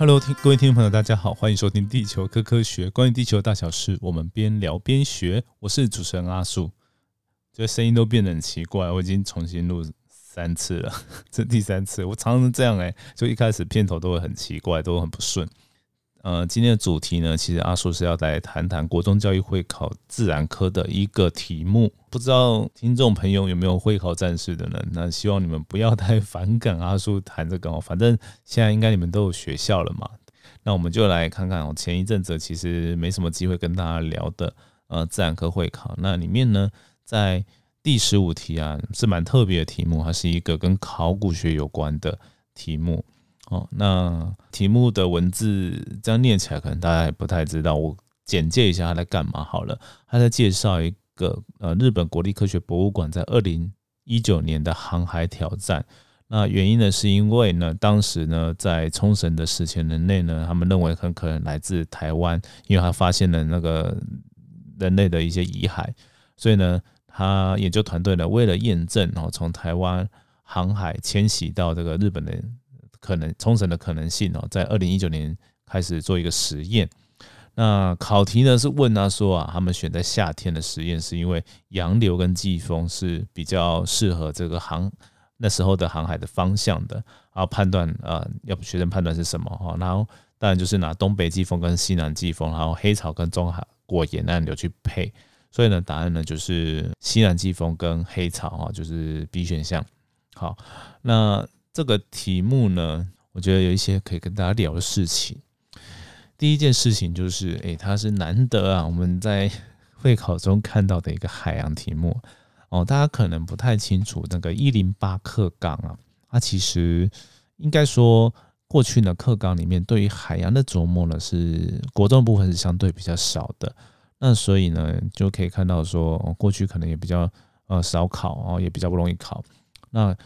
Hello，听各位听众朋友，大家好，欢迎收听《地球科科学》，关于地球大小事，我们边聊边学。我是主持人阿树，这声音都变得很奇怪，我已经重新录三次了，这第三次，我常常这样哎，就一开始片头都会很奇怪，都很不顺。呃，今天的主题呢，其实阿叔是要来谈谈国中教育会考自然科的一个题目。不知道听众朋友有没有会考战士的呢？那希望你们不要太反感阿叔谈这个哦。反正现在应该你们都有学校了嘛。那我们就来看看哦，前一阵子其实没什么机会跟大家聊的呃自然科会考，那里面呢，在第十五题啊是蛮特别的题目，它是一个跟考古学有关的题目。哦，那题目的文字这样念起来，可能大家也不太知道。我简介一下他在干嘛好了。他在介绍一个呃，日本国立科学博物馆在二零一九年的航海挑战。那原因呢，是因为呢，当时呢，在冲绳的史前人类呢，他们认为很可能来自台湾，因为他发现了那个人类的一些遗骸，所以呢，他研究团队呢，为了验证，然后从台湾航海迁徙到这个日本的。可能冲绳的可能性哦，在二零一九年开始做一个实验。那考题呢是问他说啊，他们选在夏天的实验是因为洋流跟季风是比较适合这个航那时候的航海的方向的，然后判断啊，要不学生判断是什么哈？然后当然就是拿东北季风跟西南季风，然后黑潮跟中海过沿岸流去配。所以呢，答案呢就是西南季风跟黑潮啊，就是 B 选项。好，那。这个题目呢，我觉得有一些可以跟大家聊的事情。第一件事情就是，诶，它是难得啊，我们在 会考中看到的一个海洋题目哦。大家可能不太清楚，那个一零八课纲啊，它其实应该说过去呢课纲里面对于海洋的琢磨呢，是国中部分是相对比较少的。那所以呢，就可以看到说，过去可能也比较呃少考哦，也比较不容易考。那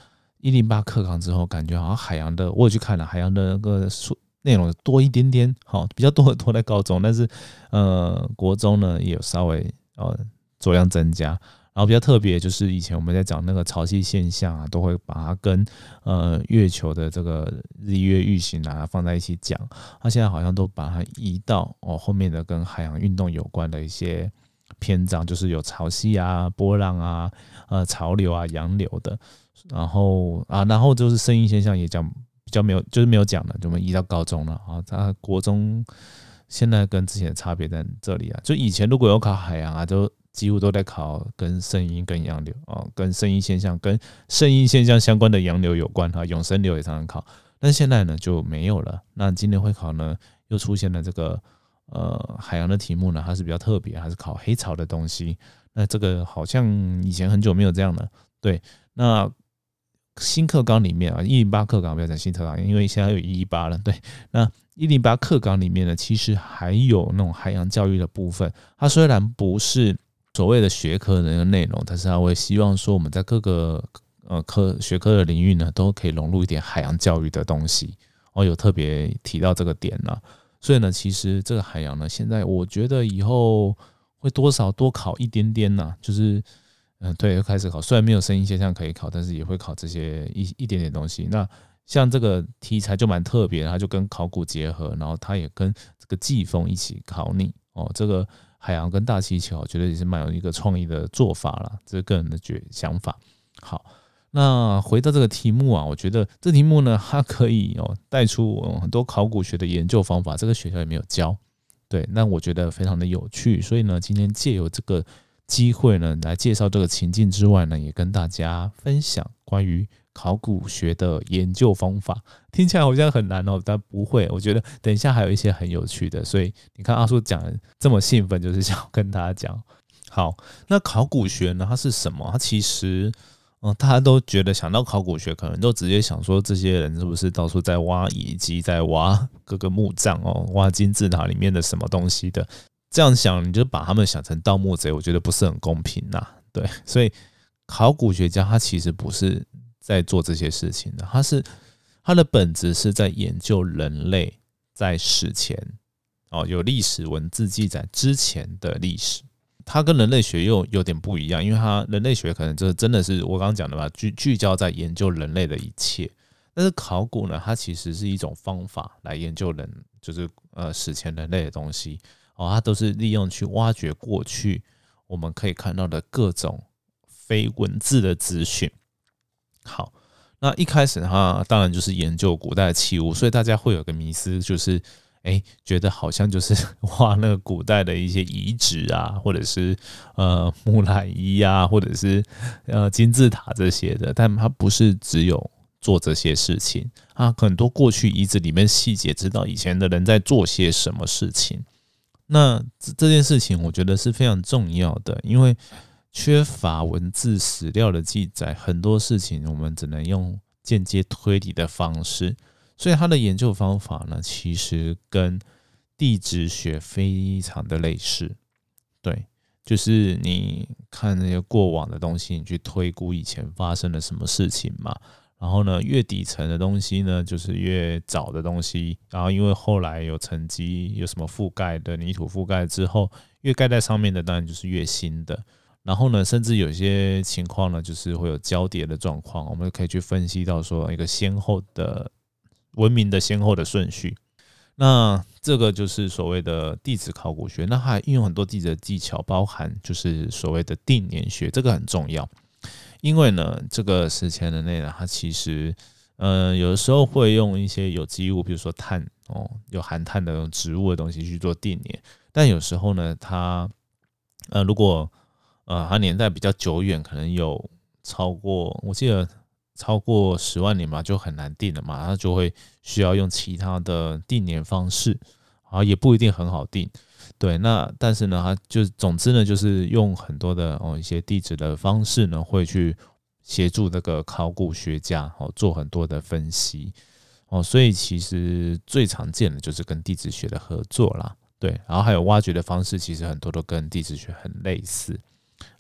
一零八课纲之后，感觉好像海洋的，我也去看了海洋的那个数内容多一点点，好比较多的多在高中，但是呃国中呢也有稍微呃做量增加，然后比较特别就是以前我们在讲那个潮汐现象啊，都会把它跟呃月球的这个日月运行啊放在一起讲，它现在好像都把它移到哦后面的跟海洋运动有关的一些篇章，就是有潮汐啊、波浪啊、呃潮流啊、洋流的。然后啊，然后就是声音现象也讲较没有，就是没有讲了，就我们移到高中了啊。他国中现在跟之前的差别在这里啊，就以前如果有考海洋啊，都几乎都在考跟声音、跟洋流啊，跟声音现象、跟声音现象相关的洋流有关哈。永生流也常常考，但现在呢就没有了。那今年会考呢，又出现了这个呃海洋的题目呢，它是比较特别，还是考黑潮的东西。那这个好像以前很久没有这样了，对，那。新课纲里面啊，一零八课纲不要讲新课纲，因为现在有一一八了。对，那一零八课纲里面呢，其实还有那种海洋教育的部分。它虽然不是所谓的学科的那个内容，但是它会希望说我们在各个呃科学科的领域呢，都可以融入一点海洋教育的东西。哦，有特别提到这个点呢。所以呢，其实这个海洋呢，现在我觉得以后会多少多考一点点呢，就是。嗯，对，又开始考。虽然没有声音现象可以考，但是也会考这些一一点点东西。那像这个题材就蛮特别，它就跟考古结合，然后它也跟这个季风一起考你哦。这个海洋跟大气球，我觉得也是蛮有一个创意的做法了，这是个人的觉想法。好，那回到这个题目啊，我觉得这题目呢，它可以哦带出很多考古学的研究方法，这个学校也没有教。对，那我觉得非常的有趣，所以呢，今天借由这个。机会呢，来介绍这个情境之外呢，也跟大家分享关于考古学的研究方法。听起来好像很难哦，但不会。我觉得等一下还有一些很有趣的，所以你看阿叔讲这么兴奋，就是想跟大家讲。好，那考古学呢，它是什么？它其实，嗯，大家都觉得想到考古学，可能都直接想说这些人是不是到处在挖遗迹，在挖各个墓葬哦，挖金字塔里面的什么东西的。这样想，你就把他们想成盗墓贼，我觉得不是很公平呐。对，所以考古学家他其实不是在做这些事情的，他是他的本质是在研究人类在史前哦有历史文字记载之前的历史。他跟人类学又有点不一样，因为他人类学可能就是真的是我刚刚讲的吧，聚聚焦在研究人类的一切。但是考古呢，它其实是一种方法来研究人，就是呃史前人类的东西哦，它都是利用去挖掘过去我们可以看到的各种非文字的资讯。好，那一开始它当然就是研究古代的器物，所以大家会有个迷思，就是哎，觉得好像就是 挖那个古代的一些遗址啊，或者是呃木乃伊啊，或者是呃金字塔这些的，但它不是只有。做这些事情啊，很多过去遗址里面细节，知道以前的人在做些什么事情。那这这件事情，我觉得是非常重要的，因为缺乏文字史料的记载，很多事情我们只能用间接推理的方式。所以他的研究方法呢，其实跟地质学非常的类似。对，就是你看那些过往的东西，你去推估以前发生了什么事情嘛。然后呢，越底层的东西呢，就是越早的东西。然后因为后来有沉积，有什么覆盖的泥土覆盖之后，越盖在上面的当然就是越新的。然后呢，甚至有些情况呢，就是会有交叠的状况，我们可以去分析到说一个先后的文明的先后的顺序。那这个就是所谓的地质考古学，那还运用很多地质技巧，包含就是所谓的定年学，这个很重要。因为呢，这个史前人类呢，它其实，呃，有的时候会用一些有机物，比如说碳哦，有含碳的植物的东西去做定年。但有时候呢，它，呃，如果，呃，它年代比较久远，可能有超过，我记得超过十万年嘛，就很难定了嘛，它就会需要用其他的定年方式，啊，也不一定很好定。对，那但是呢，他就总之呢，就是用很多的哦一些地质的方式呢，会去协助那个考古学家哦做很多的分析哦，所以其实最常见的就是跟地质学的合作啦。对，然后还有挖掘的方式，其实很多都跟地质学很类似。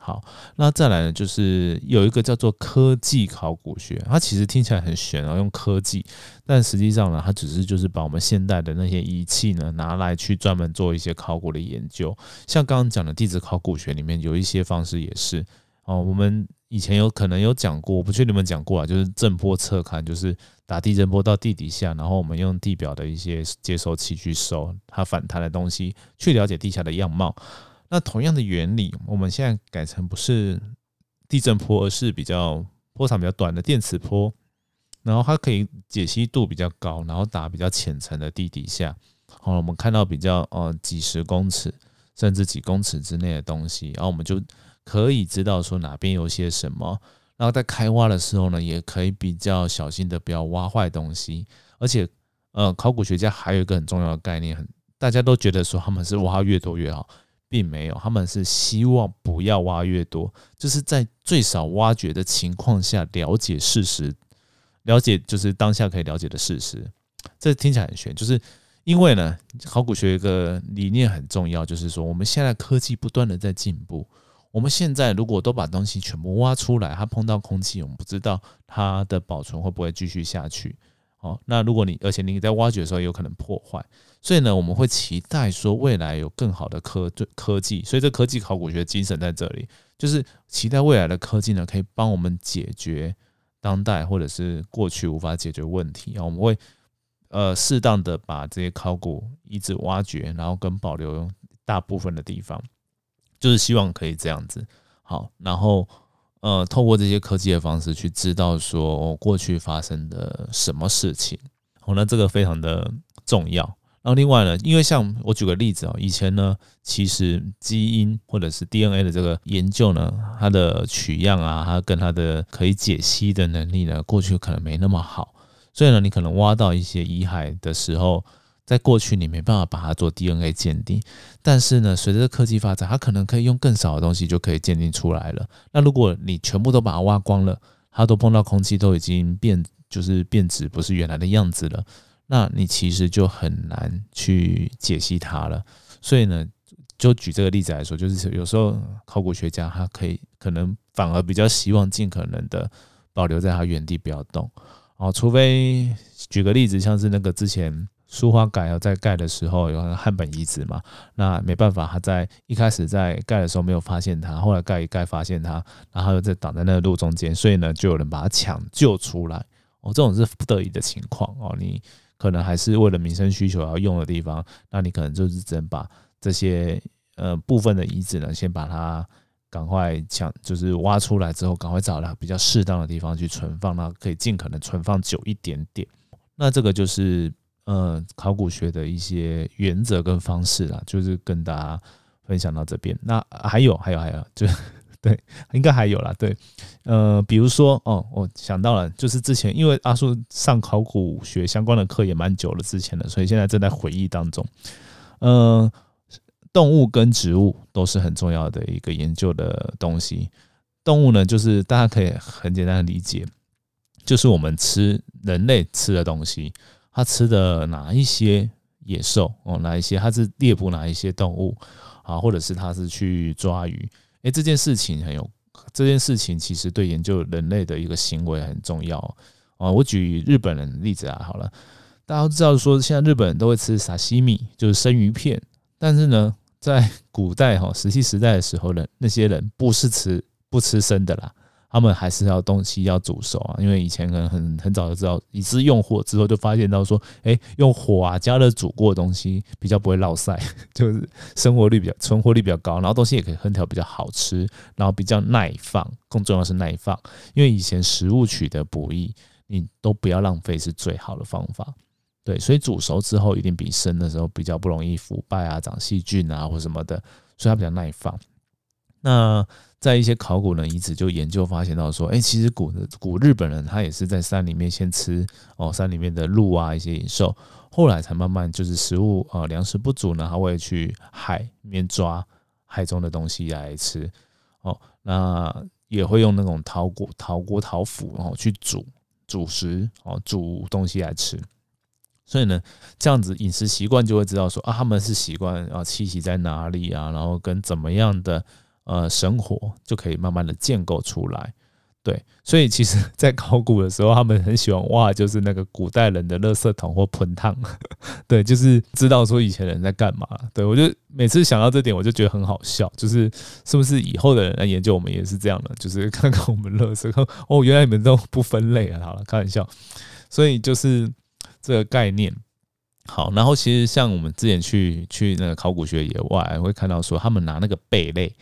好，那再来呢，就是有一个叫做科技考古学，它其实听起来很玄啊，用科技，但实际上呢，它只是就是把我们现代的那些仪器呢拿来去专门做一些考古的研究。像刚刚讲的地质考古学里面有一些方式也是哦，我们以前有可能有讲过，我不确定你们讲过啊，就是震波测勘，就是打地震波到地底下，然后我们用地表的一些接收器去收它反弹的东西，去了解地下的样貌。那同样的原理，我们现在改成不是地震波，而是比较波长比较短的电磁波，然后它可以解析度比较高，然后打比较浅层的地底下。好，我们看到比较呃几十公尺甚至几公尺之内的东西，然后我们就可以知道说哪边有些什么。然后在开挖的时候呢，也可以比较小心的不要挖坏东西。而且，呃，考古学家还有一个很重要的概念，很大家都觉得说他们是挖越多越好。并没有，他们是希望不要挖越多，就是在最少挖掘的情况下了解事实，了解就是当下可以了解的事实。这听起来很玄，就是因为呢，考古学一个理念很重要，就是说我们现在科技不断的在进步，我们现在如果都把东西全部挖出来，它碰到空气，我们不知道它的保存会不会继续下去。哦，那如果你而且你在挖掘的时候有可能破坏，所以呢，我们会期待说未来有更好的科科技，所以这科技考古学精神在这里，就是期待未来的科技呢可以帮我们解决当代或者是过去无法解决问题。啊，我们会呃适当的把这些考古遗址挖掘，然后跟保留大部分的地方，就是希望可以这样子。好，然后。呃，透过这些科技的方式去知道说过去发生的什么事情，哦，那这个非常的重要。然后另外呢，因为像我举个例子哦，以前呢，其实基因或者是 DNA 的这个研究呢，它的取样啊，它跟它的可以解析的能力呢，过去可能没那么好，所以呢，你可能挖到一些遗骸的时候。在过去，你没办法把它做 DNA 鉴定，但是呢，随着科技发展，它可能可以用更少的东西就可以鉴定出来了。那如果你全部都把它挖光了，它都碰到空气都已经变，就是变质，不是原来的样子了，那你其实就很难去解析它了。所以呢，就举这个例子来说，就是有时候考古学家他可以可能反而比较希望尽可能的保留在它原地不要动哦，除非举个例子，像是那个之前。苏花改要在盖的时候有汉本遗址嘛？那没办法，他在一开始在盖的时候没有发现它，后来盖一盖发现它，然后又在挡在那个路中间，所以呢，就有人把它抢救出来。哦，这种是不得已的情况哦，你可能还是为了民生需求要用的地方，那你可能就是只能把这些呃部分的遗址呢，先把它赶快抢，就是挖出来之后，赶快找到比较适当的地方去存放，那可以尽可能存放久一点点。那这个就是呃考古学的一些原则跟方式啦，就是跟大家分享到这边。那还有还有还有就。对，应该还有啦。对，呃，比如说，哦，我想到了，就是之前因为阿叔上考古学相关的课也蛮久了之前的，所以现在正在回忆当中。呃，动物跟植物都是很重要的一个研究的东西。动物呢，就是大家可以很简单的理解，就是我们吃人类吃的东西，它吃的哪一些野兽哦，哪一些它是猎捕哪一些动物啊，或者是它是去抓鱼。哎，这件事情很有，这件事情其实对研究人类的一个行为很重要啊。我举日本人的例子啊，好了，大家都知道说，现在日本人都会吃沙西米，就是生鱼片，但是呢，在古代哈石器时代的时候呢，那些人不是吃不吃生的啦。他们还是要东西要煮熟啊，因为以前可能很很早就知道，已知用火之后就发现到说，哎，用火啊加热煮过的东西比较不会落晒，就是生活率比较存活率比较高，然后东西也可以烹调比较好吃，然后比较耐放，更重要是耐放，因为以前食物取得不易，你都不要浪费是最好的方法，对，所以煮熟之后一定比生的时候比较不容易腐败啊、长细菌啊或什么的，所以它比较耐放。那在一些考古的遗址就研究发现到说，哎，其实古古日本人他也是在山里面先吃哦山里面的鹿啊一些野兽，后来才慢慢就是食物啊粮食不足呢，他会去海面抓海中的东西来吃哦，那也会用那种陶锅陶锅陶釜然后去煮煮食哦煮东西来吃，所以呢这样子饮食习惯就会知道说啊他们是习惯啊栖息在哪里啊，然后跟怎么样的。呃，生活就可以慢慢的建构出来，对，所以其实，在考古的时候，他们很喜欢挖，就是那个古代人的垃圾桶或盆汤，对，就是知道说以前人在干嘛。对我就每次想到这点，我就觉得很好笑，就是是不是以后的人来研究我们也是这样的，就是看看我们垃圾，哦，原来你们都不分类啊，好了，开玩笑。所以就是这个概念。好，然后其实像我们之前去去那个考古学野外，会看到说他们拿那个贝类。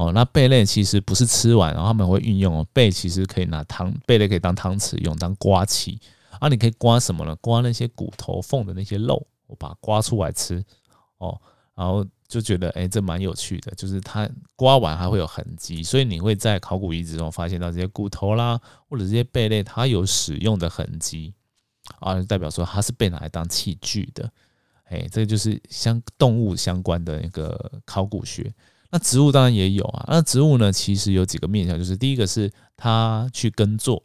哦，那贝类其实不是吃完，然后他们会运用哦，贝其实可以拿汤，贝类可以当汤匙用，当刮器啊。你可以刮什么呢？刮那些骨头缝的那些肉，我把它刮出来吃哦。然后就觉得哎，这蛮有趣的，就是它刮完还会有痕迹，所以你会在考古遗址中发现到这些骨头啦，或者这些贝类它有使用的痕迹啊，就代表说它是被拿来当器具的。哎，这就是相动物相关的一个考古学。那植物当然也有啊。那植物呢，其实有几个面向，就是第一个是它去耕作，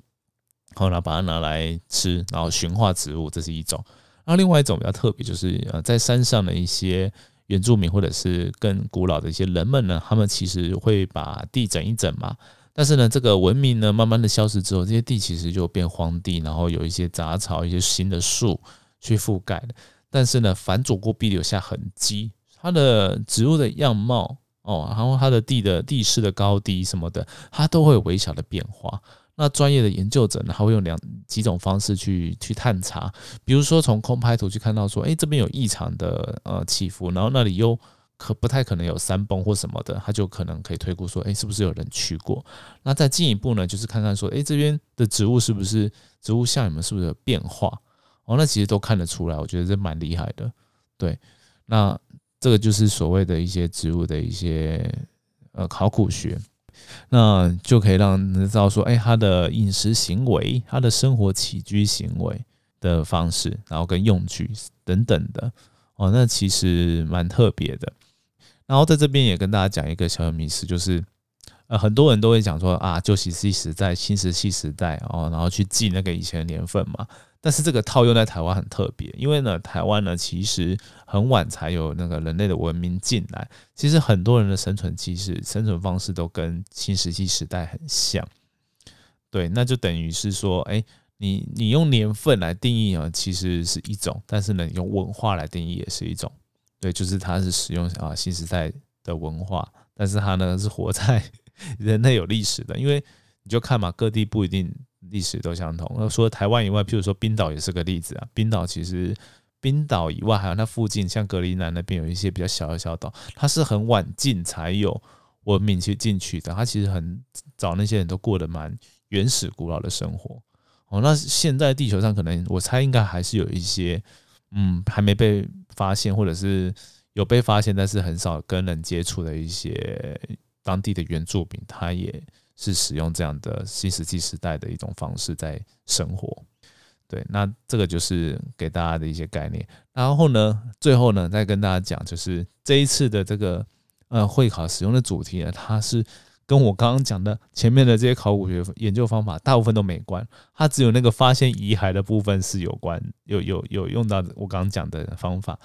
后来把它拿来吃，然后驯化植物，这是一种。那另外一种比较特别，就是呃，在山上的一些原住民或者是更古老的一些人们呢，他们其实会把地整一整嘛。但是呢，这个文明呢慢慢的消失之后，这些地其实就变荒地，然后有一些杂草、一些新的树去覆盖。但是呢，反走过必留下痕迹，它的植物的样貌。哦，然后它的地的地势的高低什么的，它都会有微小的变化。那专业的研究者呢，他会用两几种方式去去探查，比如说从空拍图去看到说，哎，这边有异常的呃起伏，然后那里又可不太可能有山崩或什么的，他就可能可以推估说，哎，是不是有人去过？那再进一步呢，就是看看说，哎，这边的植物是不是植物像你们是不是有变化？哦，那其实都看得出来，我觉得这蛮厉害的。对，那。这个就是所谓的一些植物的一些呃考古学，那就可以让人知道说，哎，它的饮食行为、它的生活起居行为的方式，然后跟用具等等的哦，那其实蛮特别的。然后在这边也跟大家讲一个小小迷思，就是呃很多人都会讲说啊，旧石器时代、新石器时代哦，然后去记那个以前的年份嘛。但是这个套用在台湾很特别，因为呢，台湾呢其实很晚才有那个人类的文明进来。其实很多人的生存其实生存方式都跟新石器时代很像。对，那就等于是说，哎，你你用年份来定义啊，其实是一种；但是呢，用文化来定义也是一种。对，就是它是使用啊新时代的文化，但是它呢是活在 人类有历史的，因为你就看嘛，各地不一定。历史都相同。那除了台湾以外，譬如说冰岛也是个例子啊。冰岛其实冰岛以外，还有那附近像格陵兰那边有一些比较小的小岛，它是很晚进才有文明去进去的。它其实很早，那些人都过得蛮原始古老的生活。哦，那现在地球上可能我猜应该还是有一些，嗯，还没被发现，或者是有被发现，但是很少跟人接触的一些当地的原住民，他也是使用这样的新石器时代的一种方式在生活。对，那这个就是给大家的一些概念。然后呢，最后呢，再跟大家讲，就是这一次的这个呃会考使用的主题呢，它是。跟我刚刚讲的前面的这些考古学研究方法，大部分都没关，它只有那个发现遗骸的部分是有关，有有有用到我刚刚讲的方法。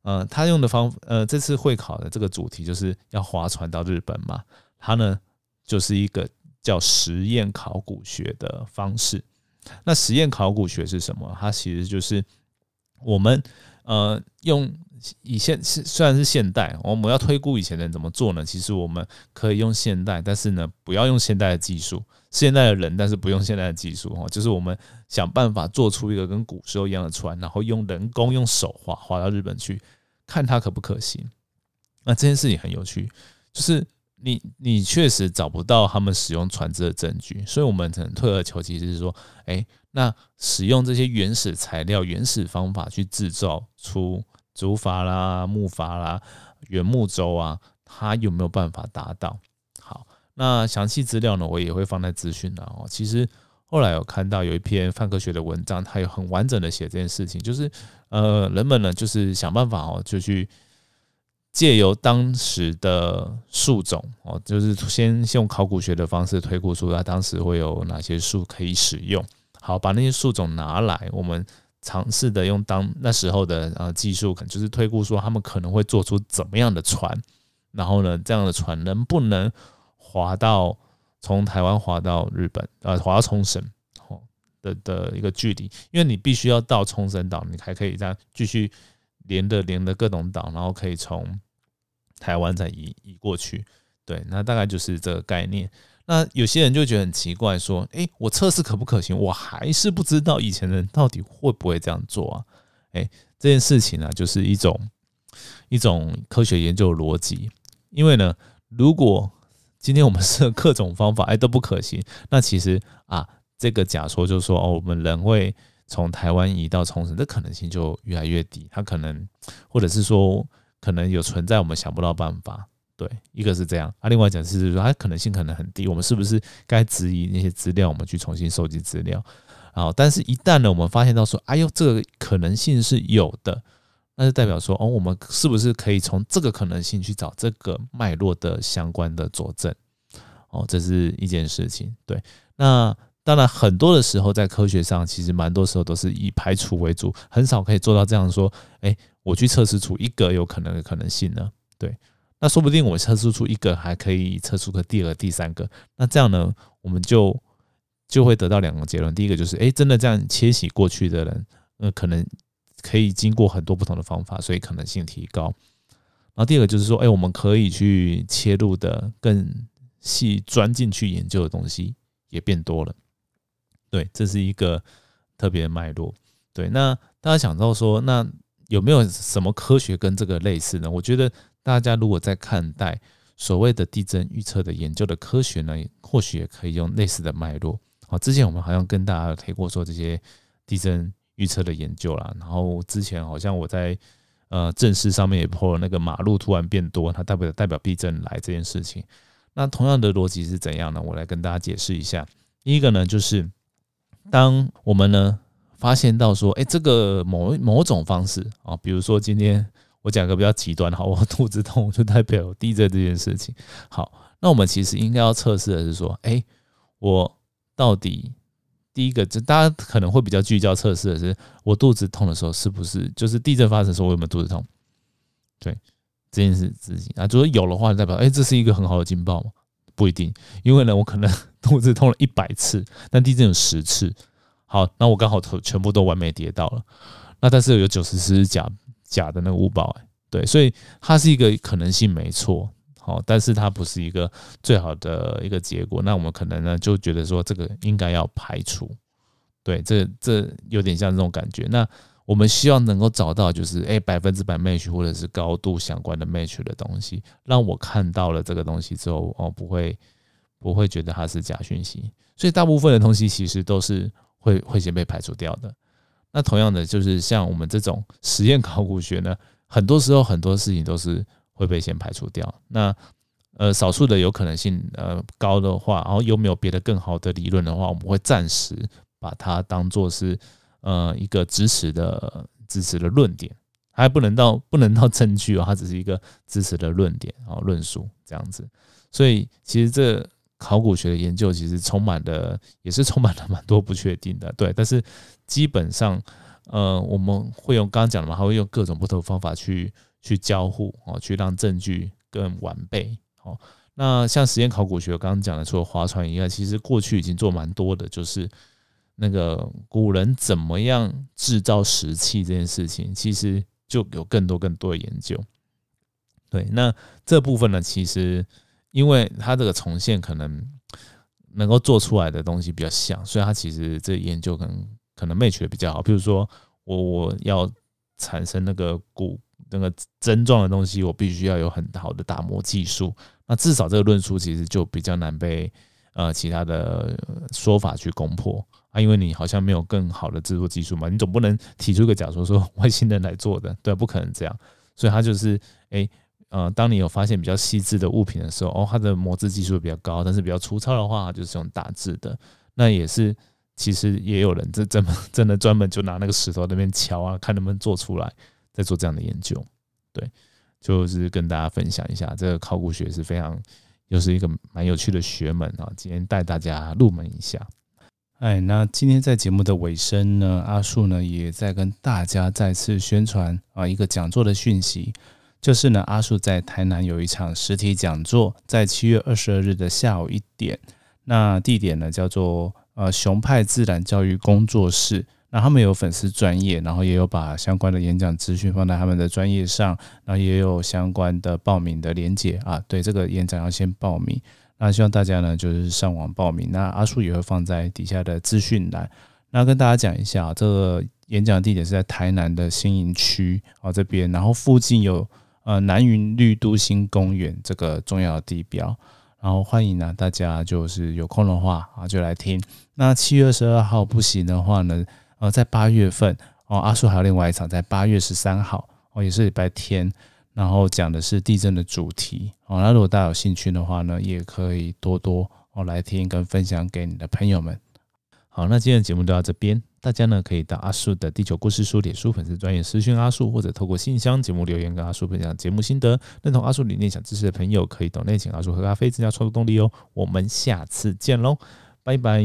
呃，他用的方，呃，这次会考的这个主题就是要划船到日本嘛，它呢就是一个叫实验考古学的方式。那实验考古学是什么？它其实就是我们呃用。以现虽然是现代，我们要推估以前人怎么做呢？其实我们可以用现代，但是呢，不要用现代的技术，现代的人，但是不用现代的技术哦。就是我们想办法做出一个跟古时候一样的船，然后用人工用手划划到日本去，看它可不可行。那这件事情很有趣，就是你你确实找不到他们使用船只的证据，所以我们只能退而求其次，是说，哎，那使用这些原始材料、原始方法去制造出。竹筏啦、木筏啦、原木舟啊，它有没有办法达到？好，那详细资料呢，我也会放在资讯的哦。其实后来有看到有一篇泛科学的文章，它有很完整的写这件事情，就是呃，人们呢就是想办法哦，就去借由当时的树种哦，就是先先用考古学的方式推估出它当时会有哪些树可以使用。好，把那些树种拿来，我们。尝试的用当那时候的呃技术，可能就是推估说他们可能会做出怎么样的船，然后呢，这样的船能不能划到从台湾划到日本，呃，划到冲绳，哦的的一个距离，因为你必须要到冲绳岛，你还可以这样继续连着连着各种岛，然后可以从台湾再移移过去，对，那大概就是这个概念。那有些人就觉得很奇怪，说：“诶，我测试可不可行？我还是不知道以前人到底会不会这样做啊？”诶，这件事情呢，就是一种一种科学研究逻辑。因为呢，如果今天我们设各种方法，哎都不可行，那其实啊，这个假说就是说，哦，我们人会从台湾移到冲绳，这可能性就越来越低。它可能，或者是说，可能有存在我们想不到办法。对，一个是这样，啊，另外讲是说它可能性可能很低，我们是不是该质疑那些资料，我们去重新收集资料，然后，但是一旦呢，我们发现到说，哎呦，这个可能性是有的，那就代表说，哦，我们是不是可以从这个可能性去找这个脉络的相关的佐证？哦，这是一件事情。对，那当然很多的时候在科学上，其实蛮多时候都是以排除为主，很少可以做到这样说，哎，我去测试出一个有可能的可能性呢？对。那说不定我测试出一个，还可以测出个第二、第三个。那这样呢，我们就就会得到两个结论：第一个就是，哎，真的这样切洗过去的人，呃，可能可以经过很多不同的方法，所以可能性提高。然后第二个就是说，哎，我们可以去切入的更细、钻进去研究的东西也变多了。对，这是一个特别的脉络。对，那大家想到说，那有没有什么科学跟这个类似呢？我觉得。大家如果在看待所谓的地震预测的研究的科学呢，或许也可以用类似的脉络。好，之前我们好像跟大家提过说这些地震预测的研究啦。然后之前好像我在呃正式上面也破了那个马路突然变多，它代表代表地震来这件事情。那同样的逻辑是怎样呢？我来跟大家解释一下。第一个呢，就是当我们呢发现到说，哎，这个某某种方式啊，比如说今天。我讲个比较极端，好，我肚子痛就代表地震这件事情。好，那我们其实应该要测试的是说，哎，我到底第一个，就大家可能会比较聚焦测试的是，我肚子痛的时候是不是就是地震发生的时候我有没有肚子痛？对，这件事自己啊，如果有的话，代表哎，这是一个很好的警报嘛？不一定，因为呢，我可能 肚子痛了一百次，但地震有十次。好，那我刚好头全部都完美跌到了，那但是有九十次是假。假的那个物宝，哎，对，所以它是一个可能性，没错，好，但是它不是一个最好的一个结果。那我们可能呢就觉得说这个应该要排除，对，这这有点像这种感觉。那我们希望能够找到就是诶百分之百 match 或者是高度相关的 match 的东西，让我看到了这个东西之后哦不会不会觉得它是假讯息。所以大部分的东西其实都是会会先被排除掉的。那同样的就是像我们这种 实验考古学呢，很多时候很多事情都是会被先排除掉。那呃少数的有可能性呃高的话，然后有没有别的更好的理论的话，我们会暂时把它当做是。呃，一个支持的支持的论点，还不能到不能到证据哦，它只是一个支持的论点啊，论述这样子。所以其实这考古学的研究其实充满了，也是充满了蛮多不确定的，对。但是基本上，呃，我们会用刚刚讲的嘛，还会用各种不同的方法去去交互哦，去让证据更完备。哦，那像实验考古学，刚刚讲的除了划船以外，其实过去已经做蛮多的，就是。那个古人怎么样制造石器这件事情，其实就有更多更多的研究。对，那这部分呢，其实因为它这个重现可能能够做出来的东西比较像，所以它其实这研究可能可能 match 比较好。比如说，我我要产生那个古那个针状的东西，我必须要有很好的打磨技术。那至少这个论述其实就比较难被呃其他的说法去攻破。啊，因为你好像没有更好的制作技术嘛，你总不能提出一个假说说 外星人来做的，对，不可能这样。所以它就是，哎，呃，当你有发现比较细致的物品的时候，哦，它的磨制技术比较高，但是比较粗糙的话，就是用打制的。那也是，其实也有人这真真的专门就拿那个石头那边敲啊，看能不能做出来，在做这样的研究。对，就是跟大家分享一下，这个考古学是非常又是一个蛮有趣的学门啊。今天带大家入门一下。哎，那今天在节目的尾声呢，阿树呢也在跟大家再次宣传啊一个讲座的讯息，就是呢阿树在台南有一场实体讲座，在七月二十二日的下午一点，那地点呢叫做呃熊派自然教育工作室，那他们有粉丝专业，然后也有把相关的演讲资讯放在他们的专业上，然后也有相关的报名的连接啊，对这个演讲要先报名。那希望大家呢，就是上网报名。那阿叔也会放在底下的资讯栏。那跟大家讲一下，这个演讲地点是在台南的新营区啊这边，然后附近有呃南云绿都新公园这个重要的地标。然后欢迎呢大家就是有空的话啊就来听。那七月二十二号不行的话呢，呃在八月份哦阿叔还有另外一场在八月十三号哦也是礼拜天。然后讲的是地震的主题哦，那如果大家有兴趣的话呢，也可以多多哦来听跟分享给你的朋友们。好，那今天的节目就到这边，大家呢可以到阿树的地球故事书脸书粉丝专业私讯阿树，或者透过信箱节目留言跟阿树分享节目心得。认同阿树理念想支持的朋友，可以到内请阿树喝咖啡增加创作动力哦。我们下次见喽，拜拜。